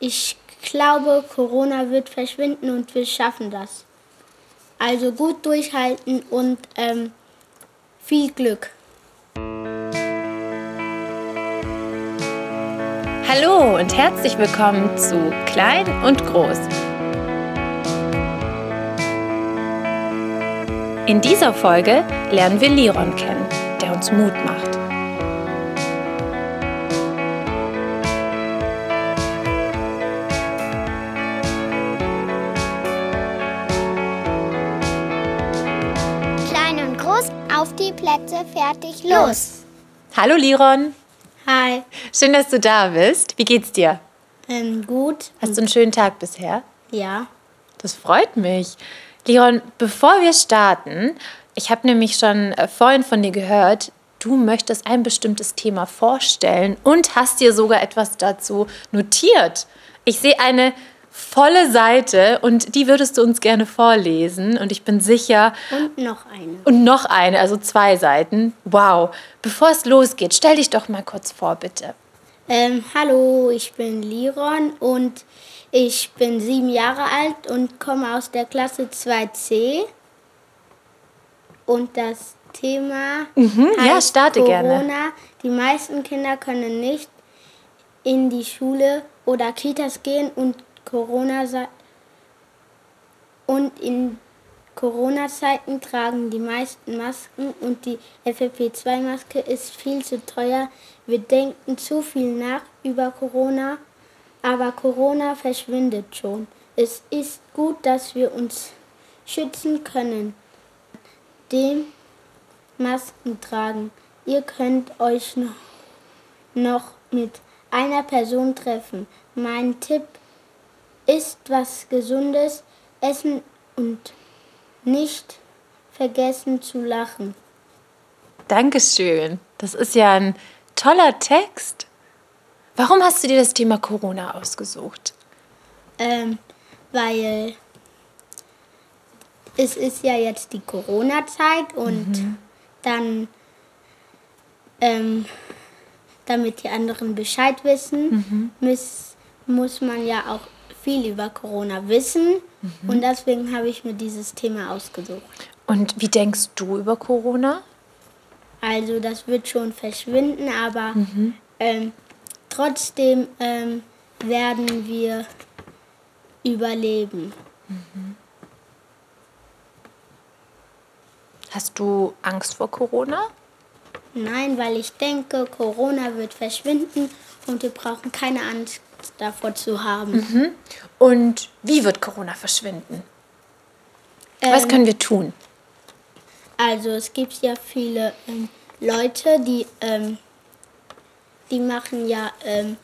ich glaube, Corona wird verschwinden und wir schaffen das. Also gut durchhalten und ähm, viel Glück. Hallo und herzlich willkommen zu Klein und Groß. In dieser Folge lernen wir Liron kennen, der uns Mut macht. Auf die Plätze, fertig, los. Hallo Liron, Hi. schön, dass du da bist. Wie geht's dir? Ähm, gut. Hast du einen schönen Tag bisher? Ja. Das freut mich. Liron, bevor wir starten, ich habe nämlich schon äh, vorhin von dir gehört, du möchtest ein bestimmtes Thema vorstellen und hast dir sogar etwas dazu notiert. Ich sehe eine volle Seite und die würdest du uns gerne vorlesen und ich bin sicher, Und noch eine. und noch eine, also zwei Seiten. Wow. Bevor es losgeht, stell dich doch mal kurz vor, bitte. Ähm, hallo, ich bin Liron und ich bin sieben Jahre alt und komme aus der Klasse 2c. Und das Thema Mhm, ja, starte Corona. gerne. Die meisten Kinder können nicht in die Schule oder Kitas gehen und Corona und in Corona-Zeiten tragen die meisten Masken und die FFP2-Maske ist viel zu teuer. Wir denken zu viel nach über Corona, aber Corona verschwindet schon. Es ist gut, dass wir uns schützen können. Dem Masken tragen. Ihr könnt euch noch, noch mit einer Person treffen. Mein Tipp ist was Gesundes, essen und nicht vergessen zu lachen. Dankeschön. Das ist ja ein toller Text. Warum hast du dir das Thema Corona ausgesucht? Ähm, weil es ist ja jetzt die Corona-Zeit und dann, ähm, damit die anderen Bescheid wissen, muss, muss man ja auch viel über Corona wissen. Und deswegen habe ich mir dieses Thema ausgesucht. Und wie denkst du über Corona? Also das wird schon verschwinden, aber ähm, trotzdem ähm, werden wir überleben. Hast du Angst vor Corona? Nein, weil ich denke, Corona wird verschwinden und wir brauchen keine Angst davor zu haben. Und wie wird Corona verschwinden? Was Ähm, können wir tun? Also es gibt ja viele ähm, Leute, die, ähm, die machen ja ähm,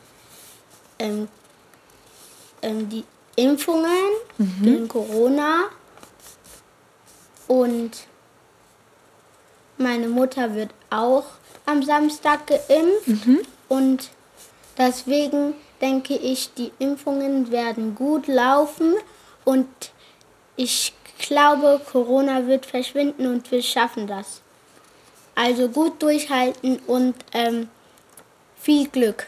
ähm, ähm, die Impfungen gegen Corona. Und meine Mutter wird auch am Samstag geimpft. Und deswegen denke ich, die Impfungen werden gut laufen. Und ich glaube, Corona wird verschwinden und wir schaffen das. Also gut durchhalten und ähm, viel Glück.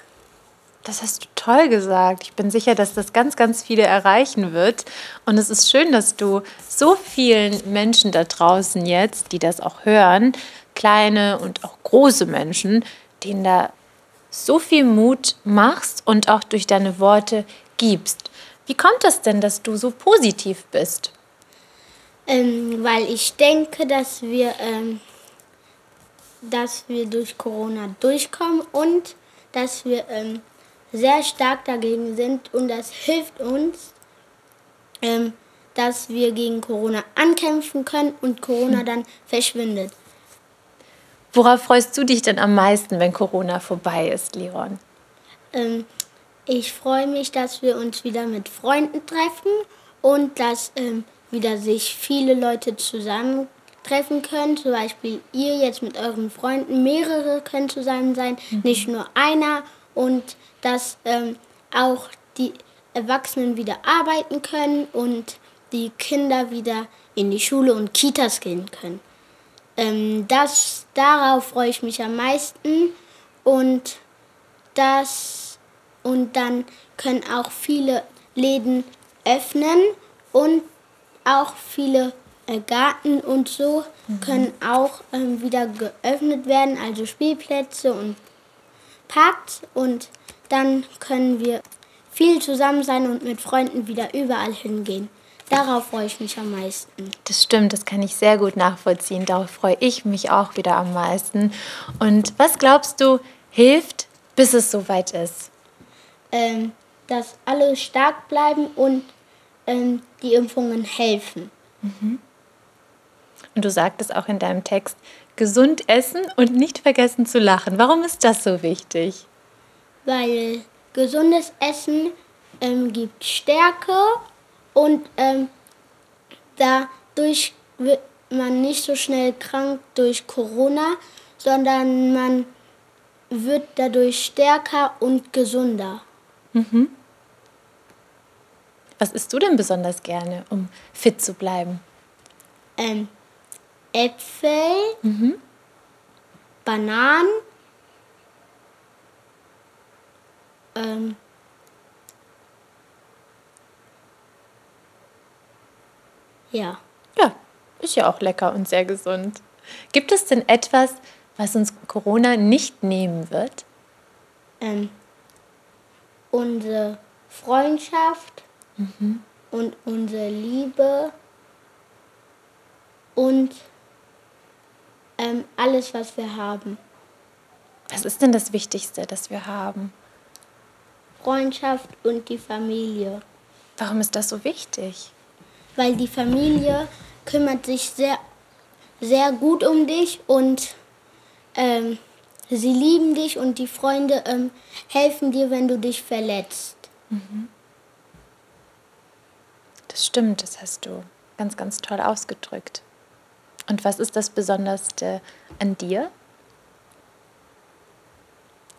Das hast du toll gesagt. Ich bin sicher, dass das ganz, ganz viele erreichen wird. Und es ist schön, dass du so vielen Menschen da draußen jetzt, die das auch hören, kleine und auch große Menschen, denen da so viel Mut machst und auch durch deine Worte gibst. Wie kommt es denn, dass du so positiv bist? Ähm, weil ich denke, dass wir, ähm, dass wir durch Corona durchkommen und dass wir ähm, sehr stark dagegen sind und das hilft uns, ähm, dass wir gegen Corona ankämpfen können und Corona dann verschwindet. Worauf freust du dich denn am meisten, wenn Corona vorbei ist, Leon? Ähm, ich freue mich, dass wir uns wieder mit Freunden treffen und dass ähm, wieder sich viele Leute zusammentreffen können. Zum Beispiel ihr jetzt mit euren Freunden. Mehrere können zusammen sein, nicht nur einer. Und dass ähm, auch die Erwachsenen wieder arbeiten können und die Kinder wieder in die Schule und Kitas gehen können. Ähm, das, darauf freue ich mich am meisten und das und dann können auch viele Läden öffnen und auch viele äh, Garten und so mhm. können auch ähm, wieder geöffnet werden, also Spielplätze und Parks und dann können wir viel zusammen sein und mit Freunden wieder überall hingehen. Darauf freue ich mich am meisten. Das stimmt, das kann ich sehr gut nachvollziehen. Darauf freue ich mich auch wieder am meisten. Und was glaubst du, hilft, bis es soweit ist? Ähm, dass alle stark bleiben und ähm, die Impfungen helfen. Mhm. Und du sagtest auch in deinem Text, gesund essen und nicht vergessen zu lachen. Warum ist das so wichtig? Weil gesundes Essen ähm, gibt Stärke und ähm, dadurch wird man nicht so schnell krank durch Corona, sondern man wird dadurch stärker und gesunder. Mhm. Was isst du denn besonders gerne, um fit zu bleiben? Ähm, Äpfel, mhm. Bananen, ähm, Ja. Ja, ist ja auch lecker und sehr gesund. Gibt es denn etwas, was uns Corona nicht nehmen wird? Ähm, unsere Freundschaft mhm. und unsere Liebe und ähm, alles, was wir haben. Was ist denn das Wichtigste, das wir haben? Freundschaft und die Familie. Warum ist das so wichtig? Weil die Familie kümmert sich sehr, sehr gut um dich und ähm, sie lieben dich und die Freunde ähm, helfen dir, wenn du dich verletzt. Mhm. Das stimmt, das hast du ganz, ganz toll ausgedrückt. Und was ist das Besonderste an dir?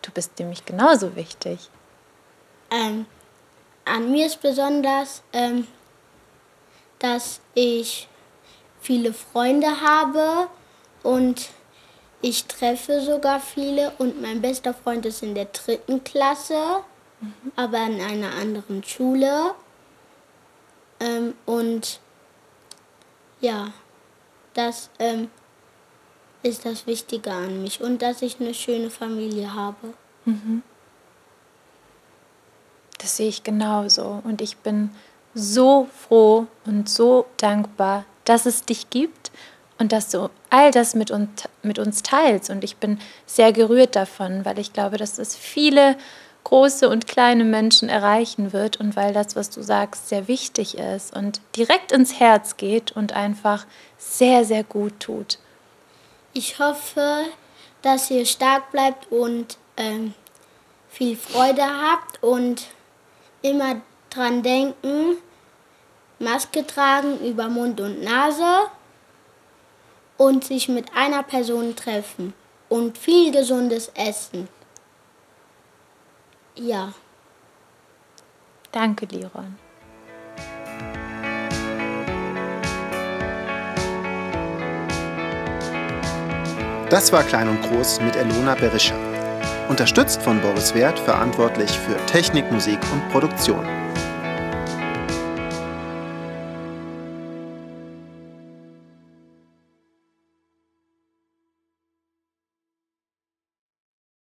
Du bist nämlich genauso wichtig. Ähm, an mir ist besonders, ähm, dass ich viele Freunde habe und ich treffe sogar viele und mein bester Freund ist in der dritten Klasse, mhm. aber in einer anderen Schule. Ähm, und ja, das ähm, ist das Wichtige an mich und dass ich eine schöne Familie habe. Mhm. Das sehe ich genauso und ich bin so froh und so dankbar, dass es dich gibt und dass du all das mit uns, mit uns teilst. Und ich bin sehr gerührt davon, weil ich glaube, dass es viele große und kleine Menschen erreichen wird und weil das, was du sagst, sehr wichtig ist und direkt ins Herz geht und einfach sehr, sehr gut tut. Ich hoffe, dass ihr stark bleibt und ähm, viel Freude habt und immer dran denken, Maske tragen über Mund und Nase und sich mit einer Person treffen und viel gesundes Essen. Ja. Danke, Liron. Das war Klein und Groß mit Elona Berischer. Unterstützt von Boris Wert, verantwortlich für Technik, Musik und Produktion.